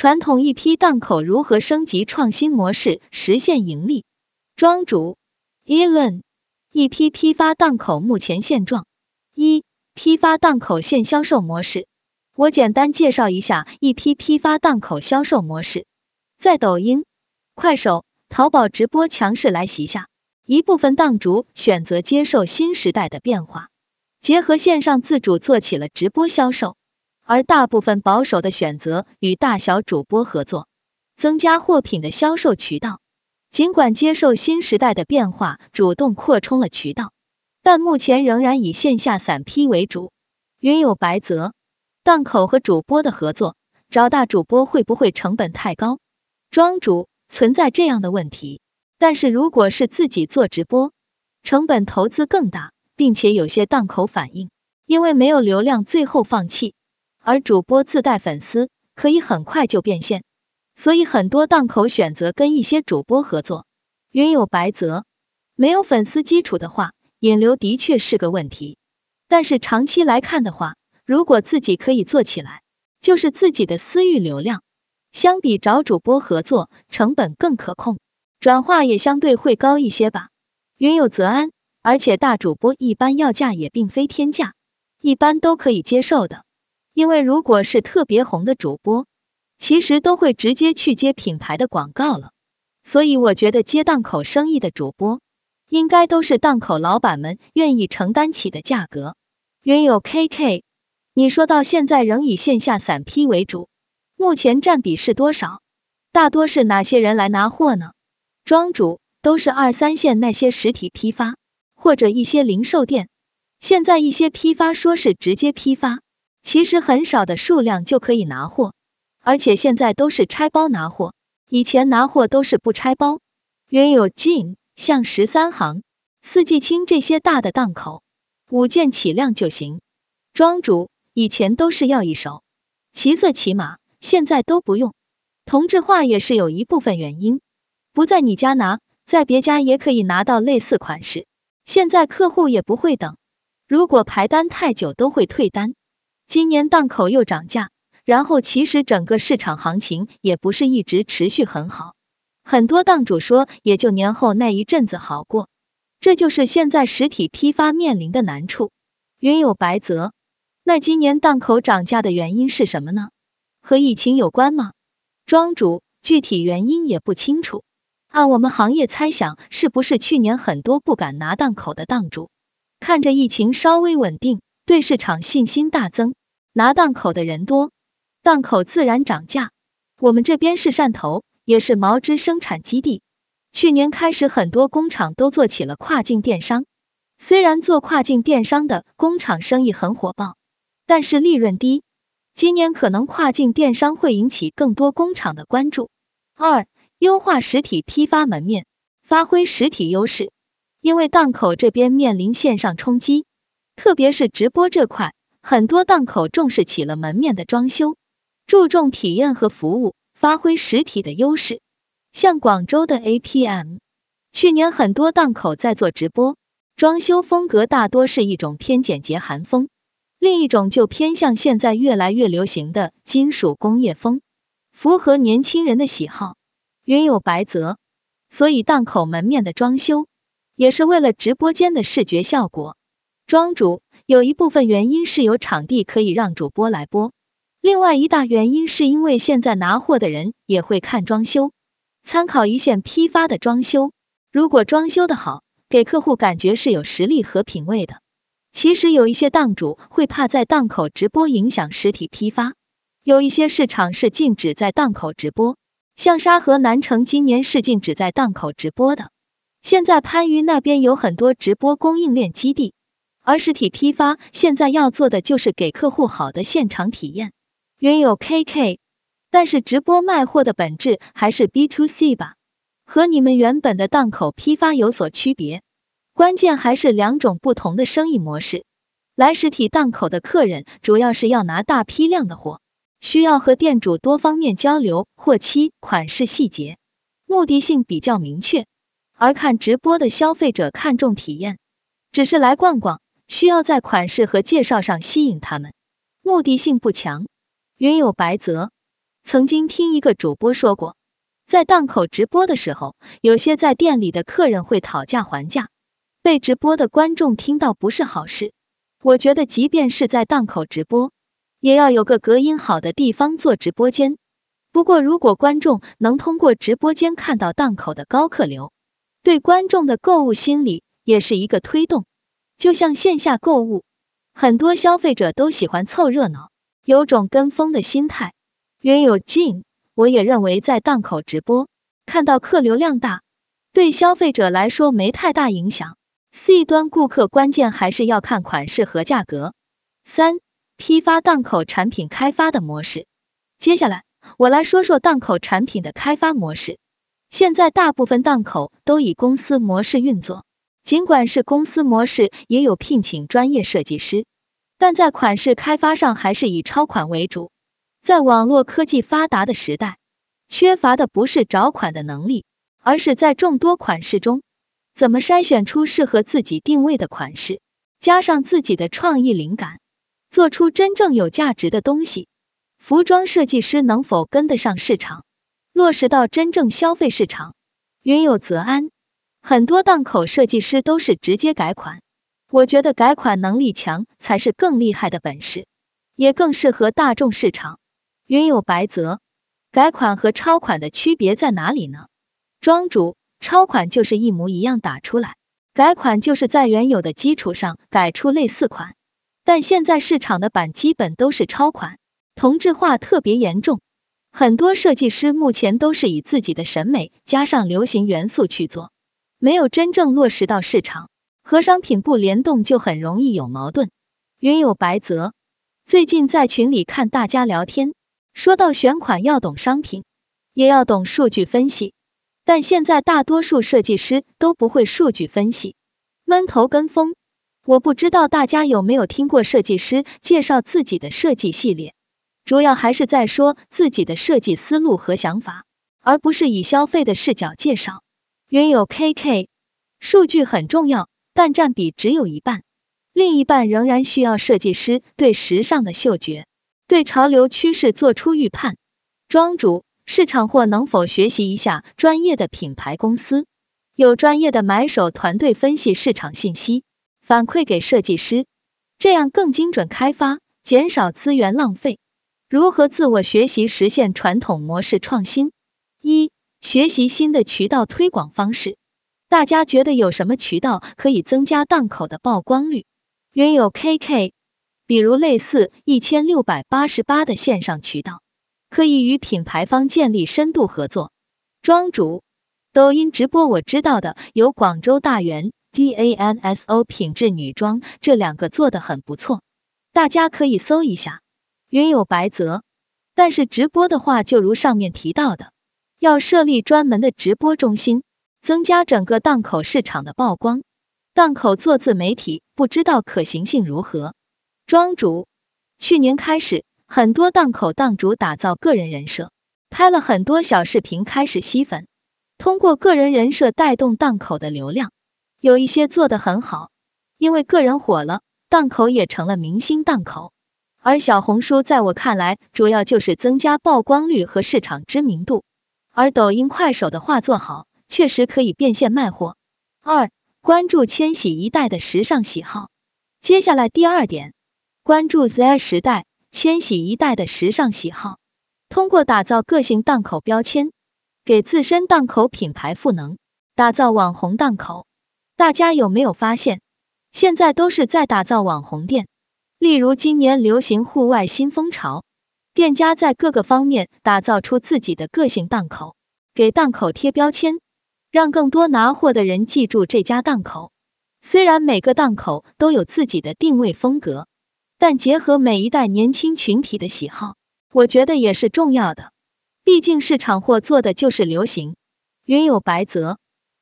传统一批档口如何升级创新模式，实现盈利？庄主 Elon，一批批发档口目前现状。一、批发档口现销售模式。我简单介绍一下一批批发档口销售模式。在抖音、快手、淘宝直播强势来袭下，一部分档主选择接受新时代的变化，结合线上自主做起了直播销售。而大部分保守的选择与大小主播合作，增加货品的销售渠道。尽管接受新时代的变化，主动扩充了渠道，但目前仍然以线下散批为主。云有白泽，档口和主播的合作，找大主播会不会成本太高？庄主存在这样的问题，但是如果是自己做直播，成本投资更大，并且有些档口反映，因为没有流量，最后放弃。而主播自带粉丝，可以很快就变现，所以很多档口选择跟一些主播合作。云有白泽，没有粉丝基础的话，引流的确是个问题。但是长期来看的话，如果自己可以做起来，就是自己的私域流量，相比找主播合作，成本更可控，转化也相对会高一些吧。云有泽安，而且大主播一般要价也并非天价，一般都可以接受的。因为如果是特别红的主播，其实都会直接去接品牌的广告了，所以我觉得接档口生意的主播，应该都是档口老板们愿意承担起的价格。原有 KK，你说到现在仍以线下散批为主，目前占比是多少？大多是哪些人来拿货呢？庄主都是二三线那些实体批发，或者一些零售店。现在一些批发说是直接批发。其实很少的数量就可以拿货，而且现在都是拆包拿货，以前拿货都是不拆包。原有 Jin 像十三行、四季青这些大的档口，五件起量就行。庄主以前都是要一手，骑色骑马，现在都不用。同质化也是有一部分原因，不在你家拿，在别家也可以拿到类似款式。现在客户也不会等，如果排单太久都会退单。今年档口又涨价，然后其实整个市场行情也不是一直持续很好，很多档主说也就年后那一阵子好过，这就是现在实体批发面临的难处。云有白泽，那今年档口涨价的原因是什么呢？和疫情有关吗？庄主具体原因也不清楚，按我们行业猜想，是不是去年很多不敢拿档口的档主，看着疫情稍微稳定，对市场信心大增。拿档口的人多，档口自然涨价。我们这边是汕头，也是毛织生产基地。去年开始，很多工厂都做起了跨境电商。虽然做跨境电商的工厂生意很火爆，但是利润低。今年可能跨境电商会引起更多工厂的关注。二、优化实体批发门面，发挥实体优势。因为档口这边面临线上冲击，特别是直播这块。很多档口重视起了门面的装修，注重体验和服务，发挥实体的优势。像广州的 APM，去年很多档口在做直播，装修风格大多是一种偏简洁韩风，另一种就偏向现在越来越流行的金属工业风，符合年轻人的喜好。云有白泽，所以档口门面的装修也是为了直播间的视觉效果。庄主。有一部分原因是有场地可以让主播来播，另外一大原因是因为现在拿货的人也会看装修，参考一线批发的装修，如果装修的好，给客户感觉是有实力和品味的。其实有一些档主会怕在档口直播影响实体批发，有一些市场是禁止在档口直播，像沙河南城今年是禁止在档口直播的。现在番禺那边有很多直播供应链基地。而实体批发现在要做的就是给客户好的现场体验。原有 KK，但是直播卖货的本质还是 B to C 吧，和你们原本的档口批发有所区别。关键还是两种不同的生意模式。来实体档口的客人主要是要拿大批量的货，需要和店主多方面交流货期、款式细节，目的性比较明确。而看直播的消费者看重体验，只是来逛逛。需要在款式和介绍上吸引他们，目的性不强。云有白泽，曾经听一个主播说过，在档口直播的时候，有些在店里的客人会讨价还价，被直播的观众听到不是好事。我觉得，即便是在档口直播，也要有个隔音好的地方做直播间。不过，如果观众能通过直播间看到档口的高客流，对观众的购物心理也是一个推动。就像线下购物，很多消费者都喜欢凑热闹，有种跟风的心态。原有 Jin，我也认为在档口直播看到客流量大，对消费者来说没太大影响。C 端顾客关键还是要看款式和价格。三、批发档口产品开发的模式。接下来。我来说说档口产品的开发模式。现在大部分档口都以公司模式运作，尽管是公司模式，也有聘请专业设计师，但在款式开发上还是以超款为主。在网络科技发达的时代，缺乏的不是找款的能力，而是在众多款式中，怎么筛选出适合自己定位的款式，加上自己的创意灵感，做出真正有价值的东西。服装设计师能否跟得上市场，落实到真正消费市场？云有则安，很多档口设计师都是直接改款，我觉得改款能力强才是更厉害的本事，也更适合大众市场。云有白泽，改款和超款的区别在哪里呢？庄主，超款就是一模一样打出来，改款就是在原有的基础上改出类似款，但现在市场的版基本都是超款。同质化特别严重，很多设计师目前都是以自己的审美加上流行元素去做，没有真正落实到市场，和商品不联动就很容易有矛盾。云有白泽，最近在群里看大家聊天，说到选款要懂商品，也要懂数据分析，但现在大多数设计师都不会数据分析，闷头跟风。我不知道大家有没有听过设计师介绍自己的设计系列。主要还是在说自己的设计思路和想法，而不是以消费的视角介绍。原有 KK 数据很重要，但占比只有一半，另一半仍然需要设计师对时尚的嗅觉，对潮流趋势做出预判。庄主市场或能否学习一下专业的品牌公司，有专业的买手团队分析市场信息，反馈给设计师，这样更精准开发，减少资源浪费。如何自我学习实现传统模式创新？一、学习新的渠道推广方式。大家觉得有什么渠道可以增加档口的曝光率？原有 KK，比如类似一千六百八十八的线上渠道，可以与品牌方建立深度合作。庄主，抖音直播我知道的有广州大源 DANSO 品质女装，这两个做的很不错，大家可以搜一下。云有白泽，但是直播的话，就如上面提到的，要设立专门的直播中心，增加整个档口市场的曝光。档口做自媒体，不知道可行性如何？庄主，去年开始，很多档口档主打造个人人设，拍了很多小视频，开始吸粉，通过个人人设带动档口的流量，有一些做的很好，因为个人火了，档口也成了明星档口。而小红书在我看来，主要就是增加曝光率和市场知名度。而抖音、快手的话做好，确实可以变现卖货。二、关注千禧一代的时尚喜好。接下来第二点，关注 Z 时代、千禧一代的时尚喜好，通过打造个性档口标签，给自身档口品牌赋能，打造网红档口。大家有没有发现，现在都是在打造网红店？例如今年流行户外新风潮，店家在各个方面打造出自己的个性档口，给档口贴标签，让更多拿货的人记住这家档口。虽然每个档口都有自己的定位风格，但结合每一代年轻群体的喜好，我觉得也是重要的。毕竟市场货做的就是流行。云有白泽，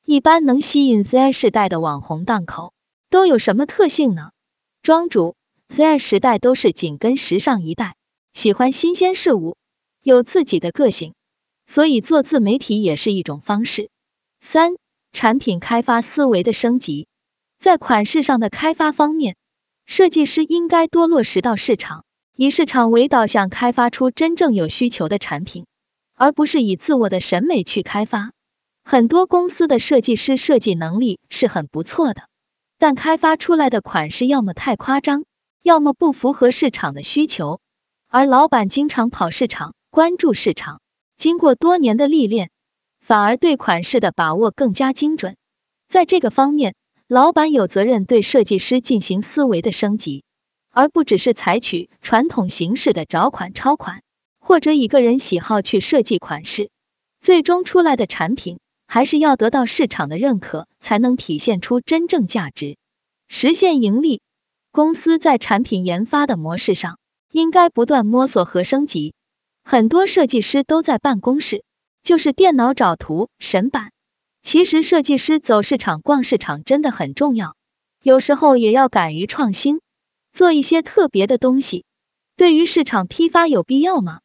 一般能吸引 Z 世代的网红档口都有什么特性呢？庄主。Z 时代都是紧跟时尚一代，喜欢新鲜事物，有自己的个性，所以做自媒体也是一种方式。三、产品开发思维的升级，在款式上的开发方面，设计师应该多落实到市场，以市场为导向，开发出真正有需求的产品，而不是以自我的审美去开发。很多公司的设计师设计能力是很不错的，但开发出来的款式要么太夸张，要么不符合市场的需求。而老板经常跑市场，关注市场，经过多年的历练，反而对款式的把握更加精准。在这个方面，老板有责任对设计师进行思维的升级。而不只是采取传统形式的找款抄款，或者以个人喜好去设计款式，最终出来的产品还是要得到市场的认可，才能体现出真正价值，实现盈利。公司在产品研发的模式上，应该不断摸索和升级。很多设计师都在办公室，就是电脑找图审版。其实设计师走市场、逛市场真的很重要，有时候也要敢于创新。做一些特别的东西，对于市场批发有必要吗？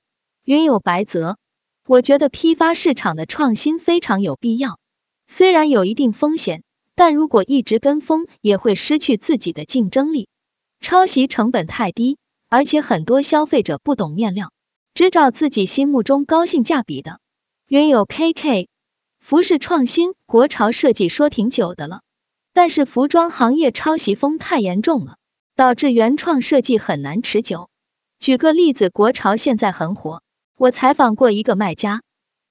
云有白泽，我觉得批发市场的创新非常有必要，虽然有一定风险，但如果一直跟风，也会失去自己的竞争力。抄袭成本太低，而且很多消费者不懂面料，只找自己心目中高性价比的。原有 KK，服饰创新，国潮设计说挺久的了，但是服装行业抄袭风太严重了。导致原创设计很难持久。举个例子，国潮现在很火。我采访过一个卖家，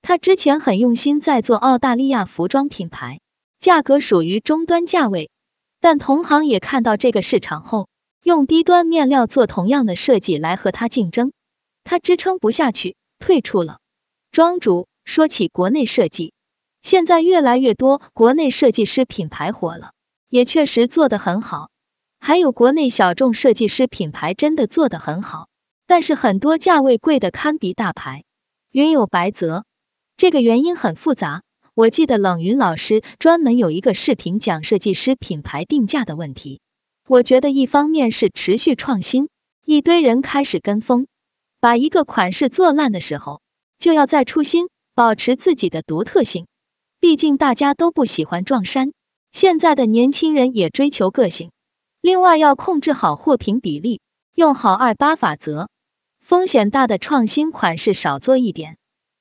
他之前很用心在做澳大利亚服装品牌，价格属于中端价位，但同行也看到这个市场后，用低端面料做同样的设计来和他竞争，他支撑不下去，退出了。庄主说起国内设计，现在越来越多国内设计师品牌火了，也确实做得很好。还有国内小众设计师品牌真的做得很好，但是很多价位贵的堪比大牌。云有白泽，这个原因很复杂。我记得冷云老师专门有一个视频讲设计师品牌定价的问题。我觉得一方面是持续创新，一堆人开始跟风，把一个款式做烂的时候，就要再出新，保持自己的独特性。毕竟大家都不喜欢撞衫，现在的年轻人也追求个性。另外要控制好货品比例，用好二八法则，风险大的创新款式少做一点。